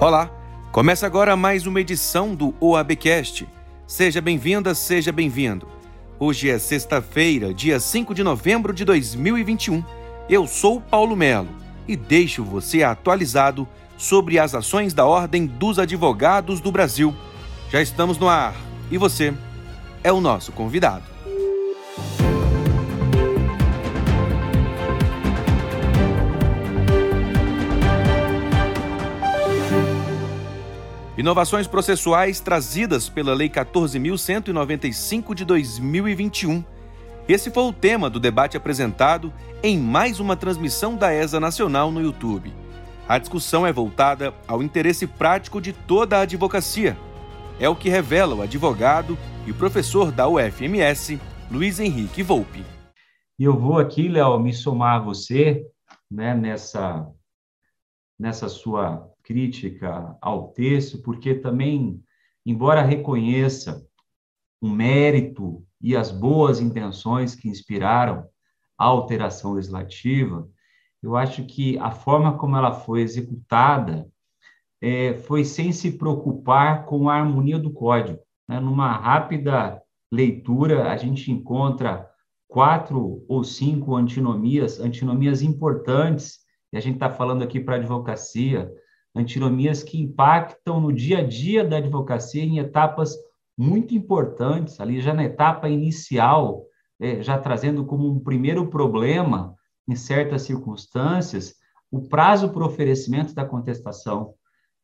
Olá, começa agora mais uma edição do OABcast. Seja bem-vinda, seja bem-vindo. Hoje é sexta-feira, dia 5 de novembro de 2021. Eu sou Paulo Melo e deixo você atualizado sobre as ações da Ordem dos Advogados do Brasil. Já estamos no ar e você é o nosso convidado. Inovações processuais trazidas pela Lei 14.195 de 2021. Esse foi o tema do debate apresentado em mais uma transmissão da ESA Nacional no YouTube. A discussão é voltada ao interesse prático de toda a advocacia. É o que revela o advogado e professor da UFMS, Luiz Henrique Volpe. E eu vou aqui, Léo, me somar a você né, nessa, nessa sua crítica ao texto, porque também, embora reconheça o mérito e as boas intenções que inspiraram a alteração legislativa, eu acho que a forma como ela foi executada é, foi sem se preocupar com a harmonia do código. Né? Numa rápida leitura, a gente encontra quatro ou cinco antinomias, antinomias importantes, e a gente está falando aqui para advocacia, antinomias que impactam no dia a dia da advocacia em etapas muito importantes, ali já na etapa inicial, é, já trazendo como um primeiro problema, em certas circunstâncias, o prazo para oferecimento da contestação,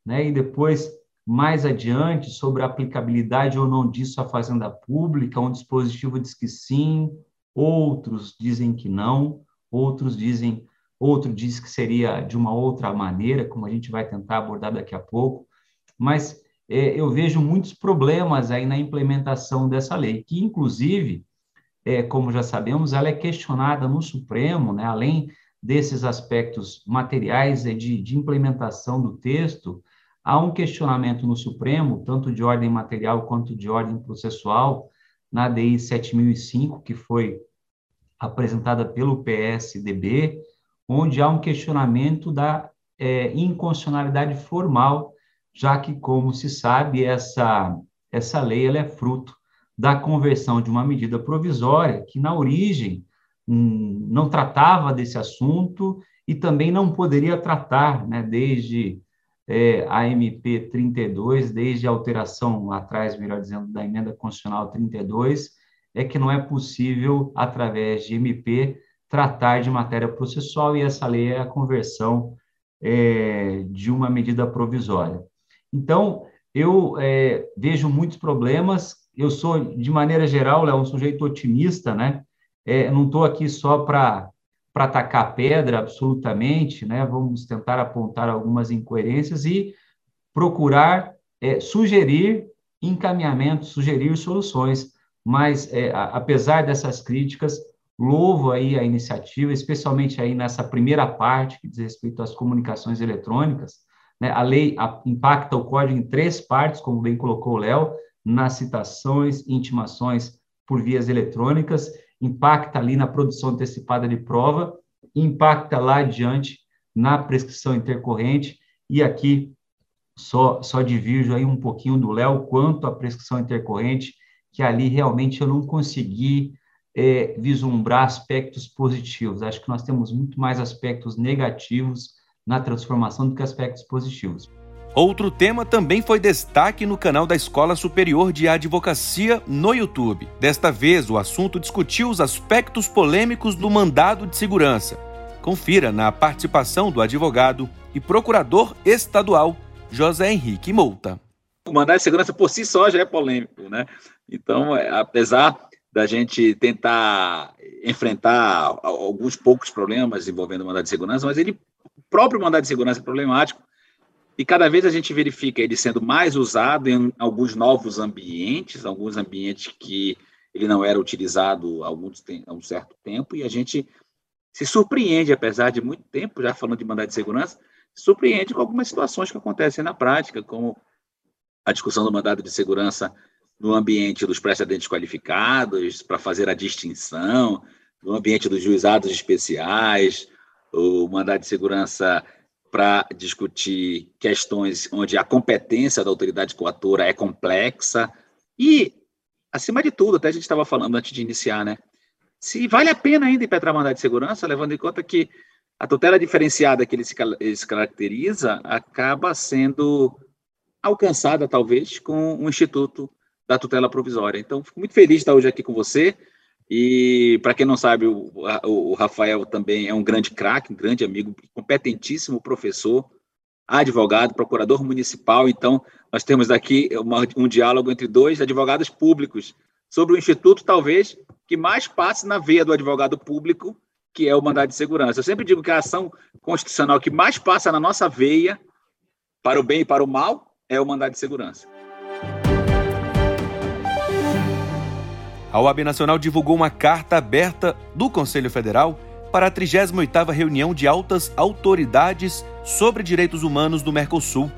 né? E depois, mais adiante, sobre a aplicabilidade ou não disso à fazenda pública, um dispositivo diz que sim, outros dizem que não, outros dizem outro diz que seria de uma outra maneira, como a gente vai tentar abordar daqui a pouco, mas é, eu vejo muitos problemas aí na implementação dessa lei, que inclusive, é, como já sabemos, ela é questionada no Supremo, né, além desses aspectos materiais é, de, de implementação do texto, há um questionamento no Supremo, tanto de ordem material quanto de ordem processual, na DI 7005, que foi apresentada pelo PSDB, onde há um questionamento da é, inconstitucionalidade formal, já que, como se sabe, essa, essa lei ela é fruto da conversão de uma medida provisória que, na origem, hum, não tratava desse assunto e também não poderia tratar, né, desde é, a MP 32, desde a alteração atrás, melhor dizendo, da emenda constitucional 32, é que não é possível, através de MP, tratar de matéria processual e essa lei é a conversão é, de uma medida provisória. Então, eu é, vejo muitos problemas. Eu sou, de maneira geral, é um sujeito otimista, né? É, não estou aqui só para para atacar pedra, absolutamente, né? Vamos tentar apontar algumas incoerências e procurar é, sugerir encaminhamentos, sugerir soluções. Mas, é, apesar dessas críticas, louvo aí a iniciativa, especialmente aí nessa primeira parte que diz respeito às comunicações eletrônicas. Né? A lei impacta o código em três partes, como bem colocou o Léo, nas citações, intimações por vias eletrônicas, impacta ali na produção antecipada de prova, impacta lá adiante na prescrição intercorrente, e aqui só, só divirjo aí um pouquinho do Léo quanto à prescrição intercorrente, que ali realmente eu não consegui é, vislumbrar aspectos positivos. Acho que nós temos muito mais aspectos negativos na transformação do que aspectos positivos. Outro tema também foi destaque no canal da Escola Superior de Advocacia no YouTube. Desta vez, o assunto discutiu os aspectos polêmicos do mandado de segurança. Confira na participação do advogado e procurador estadual José Henrique Mouta. O mandado de segurança por si só já é polêmico, né? Então, é, apesar da gente tentar enfrentar alguns poucos problemas envolvendo o mandado de segurança, mas ele o próprio mandado de segurança é problemático. E cada vez a gente verifica ele sendo mais usado em alguns novos ambientes, alguns ambientes que ele não era utilizado há, há um certo tempo, e a gente se surpreende, apesar de muito tempo já falando de mandado de segurança, se surpreende com algumas situações que acontecem na prática, como a discussão do mandado de segurança no ambiente dos precedentes qualificados, para fazer a distinção, no ambiente dos juizados especiais, o mandado de segurança para discutir questões onde a competência da autoridade coatora é complexa e, acima de tudo, até a gente estava falando antes de iniciar, né? Se vale a pena ainda impetrar mandado de segurança, levando em conta que a tutela diferenciada que ele se, ele se caracteriza acaba sendo alcançada, talvez, com o Instituto da Tutela Provisória. Então, fico muito feliz de estar hoje aqui com você. E, para quem não sabe, o, o Rafael também é um grande craque, um grande amigo, competentíssimo professor, advogado, procurador municipal. Então, nós temos aqui uma, um diálogo entre dois advogados públicos sobre o instituto, talvez, que mais passe na veia do advogado público, que é o mandado de segurança. Eu sempre digo que a ação constitucional que mais passa na nossa veia, para o bem e para o mal, é o mandado de segurança. A OAB Nacional divulgou uma carta aberta do Conselho Federal para a 38ª reunião de altas autoridades sobre direitos humanos do Mercosul.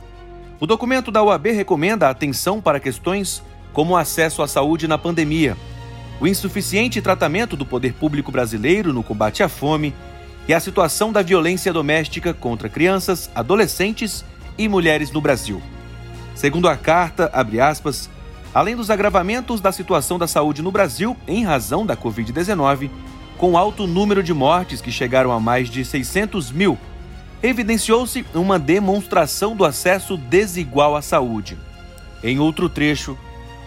O documento da OAB recomenda atenção para questões como o acesso à saúde na pandemia, o insuficiente tratamento do poder público brasileiro no combate à fome e a situação da violência doméstica contra crianças, adolescentes e mulheres no Brasil. Segundo a carta, aspas, além dos agravamentos da situação da saúde no Brasil em razão da Covid-19, com alto número de mortes que chegaram a mais de 600 mil, evidenciou-se uma demonstração do acesso desigual à saúde. Em outro trecho,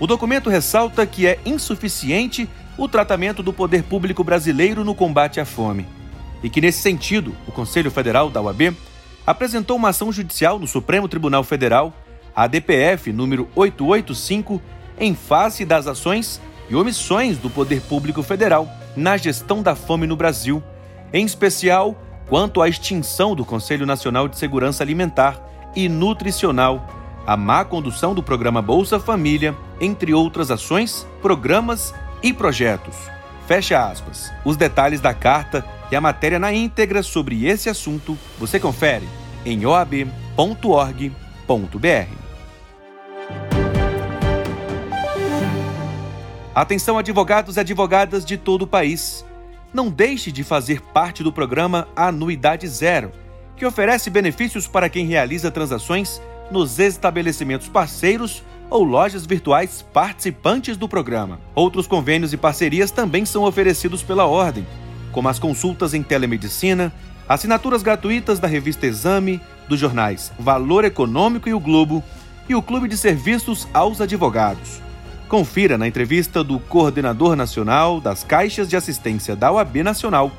o documento ressalta que é insuficiente o tratamento do poder público brasileiro no combate à fome e que, nesse sentido, o Conselho Federal da UAB apresentou uma ação judicial no Supremo Tribunal Federal, a DPF número 885, em face das ações e omissões do poder público federal na gestão da fome no Brasil, em especial quanto à extinção do Conselho Nacional de Segurança Alimentar e Nutricional, a má condução do programa Bolsa Família, entre outras ações, programas e projetos. Fecha aspas. Os detalhes da carta e a matéria na íntegra sobre esse assunto você confere em oab.org.br. Atenção, advogados e advogadas de todo o país. Não deixe de fazer parte do programa Anuidade Zero, que oferece benefícios para quem realiza transações nos estabelecimentos parceiros ou lojas virtuais participantes do programa. Outros convênios e parcerias também são oferecidos pela Ordem, como as consultas em telemedicina, assinaturas gratuitas da revista Exame, dos jornais Valor Econômico e o Globo, e o Clube de Serviços aos Advogados. Confira na entrevista do coordenador nacional das caixas de assistência da OAB Nacional,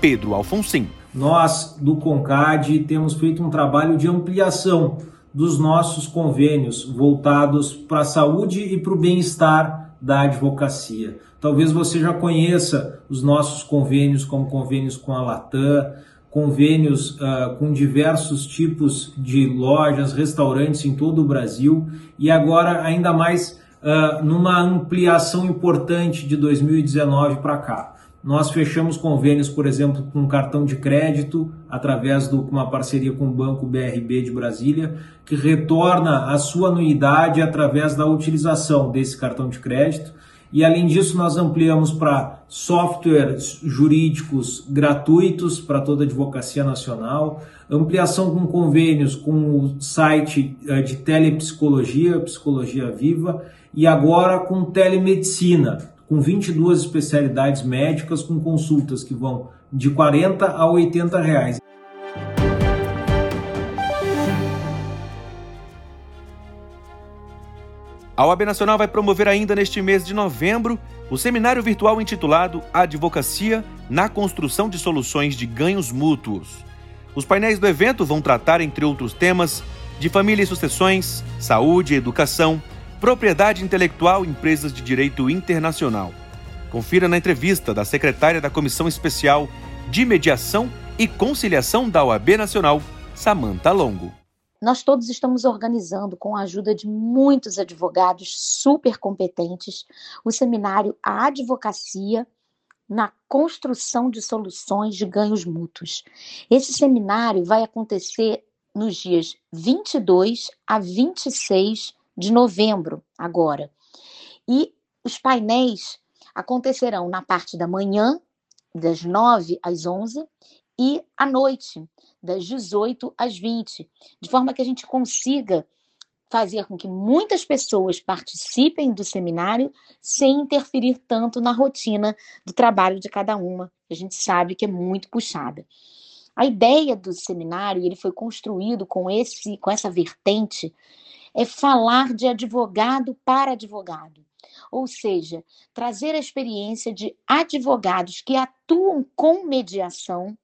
Pedro Alfonsim. Nós, do CONCAD, temos feito um trabalho de ampliação dos nossos convênios voltados para a saúde e para o bem-estar da advocacia. Talvez você já conheça os nossos convênios, como convênios com a Latam, convênios uh, com diversos tipos de lojas, restaurantes em todo o Brasil e agora ainda mais uh, numa ampliação importante de 2019 para cá. Nós fechamos convênios, por exemplo, com cartão de crédito, através de uma parceria com o Banco BRB de Brasília, que retorna a sua anuidade através da utilização desse cartão de crédito. E além disso, nós ampliamos para softwares jurídicos gratuitos para toda a advocacia nacional, ampliação com convênios com o site eh, de telepsicologia, Psicologia Viva, e agora com telemedicina, com 22 especialidades médicas com consultas que vão de 40 a 80 reais. A OAB Nacional vai promover ainda neste mês de novembro o seminário virtual intitulado Advocacia na Construção de Soluções de Ganhos Mútuos. Os painéis do evento vão tratar, entre outros temas, de família e sucessões, saúde e educação, Propriedade Intelectual Empresas de Direito Internacional. Confira na entrevista da secretária da Comissão Especial de Mediação e Conciliação da OAB Nacional, Samanta Longo. Nós todos estamos organizando, com a ajuda de muitos advogados super competentes, o seminário A Advocacia na Construção de Soluções de Ganhos Mútuos. Esse seminário vai acontecer nos dias 22 a 26 de novembro, agora. E os painéis acontecerão na parte da manhã, das 9 às 11, e à noite, das 18 às 20, de forma que a gente consiga fazer com que muitas pessoas participem do seminário sem interferir tanto na rotina do trabalho de cada uma. A gente sabe que é muito puxada. A ideia do seminário, ele foi construído com esse com essa vertente é falar de advogado para advogado. Ou seja, trazer a experiência de advogados que atuam com mediação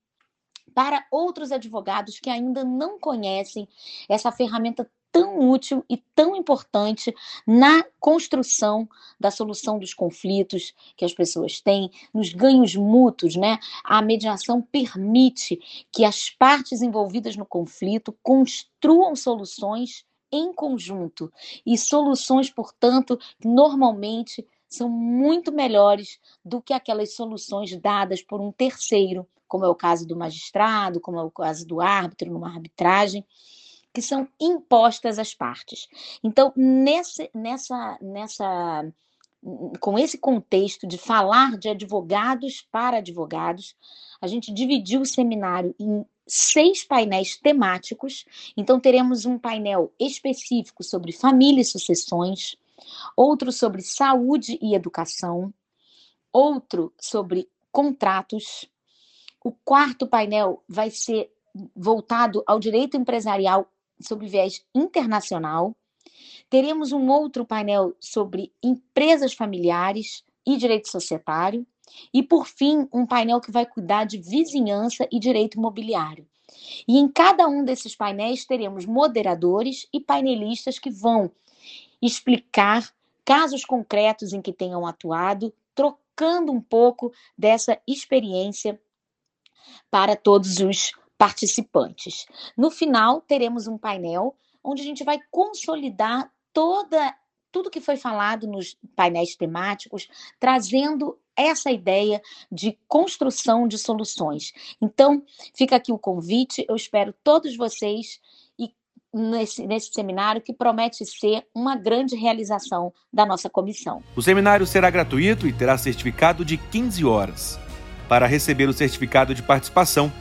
para outros advogados que ainda não conhecem essa ferramenta tão útil e tão importante na construção da solução dos conflitos que as pessoas têm, nos ganhos mútuos, né? A mediação permite que as partes envolvidas no conflito construam soluções em conjunto e soluções, portanto, normalmente são muito melhores do que aquelas soluções dadas por um terceiro, como é o caso do magistrado, como é o caso do árbitro numa arbitragem que são impostas às partes. Então, nesse, nessa, nessa, com esse contexto de falar de advogados para advogados, a gente dividiu o seminário em seis painéis temáticos. Então, teremos um painel específico sobre família e sucessões, outro sobre saúde e educação, outro sobre contratos. O quarto painel vai ser voltado ao direito empresarial sobre viés internacional. Teremos um outro painel sobre empresas familiares e direito societário. E, por fim, um painel que vai cuidar de vizinhança e direito imobiliário. E em cada um desses painéis teremos moderadores e painelistas que vão explicar casos concretos em que tenham atuado, trocando um pouco dessa experiência para todos os participantes. No final, teremos um painel onde a gente vai consolidar toda tudo que foi falado nos painéis temáticos, trazendo essa ideia de construção de soluções. Então, fica aqui o convite, eu espero todos vocês e nesse, nesse seminário que promete ser uma grande realização da nossa comissão. O seminário será gratuito e terá certificado de 15 horas. Para receber o certificado de participação,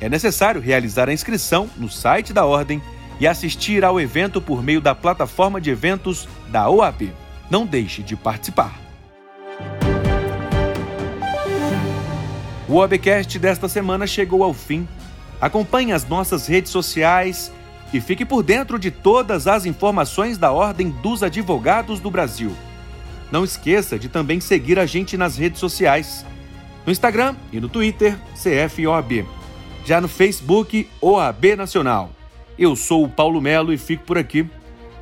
é necessário realizar a inscrição no site da Ordem e assistir ao evento por meio da plataforma de eventos da OAB. Não deixe de participar. O OABcast desta semana chegou ao fim. Acompanhe as nossas redes sociais e fique por dentro de todas as informações da Ordem dos Advogados do Brasil. Não esqueça de também seguir a gente nas redes sociais. No Instagram e no Twitter, CFOAB já no Facebook OAB Nacional. Eu sou o Paulo Melo e fico por aqui.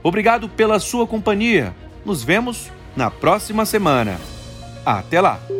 Obrigado pela sua companhia. Nos vemos na próxima semana. Até lá!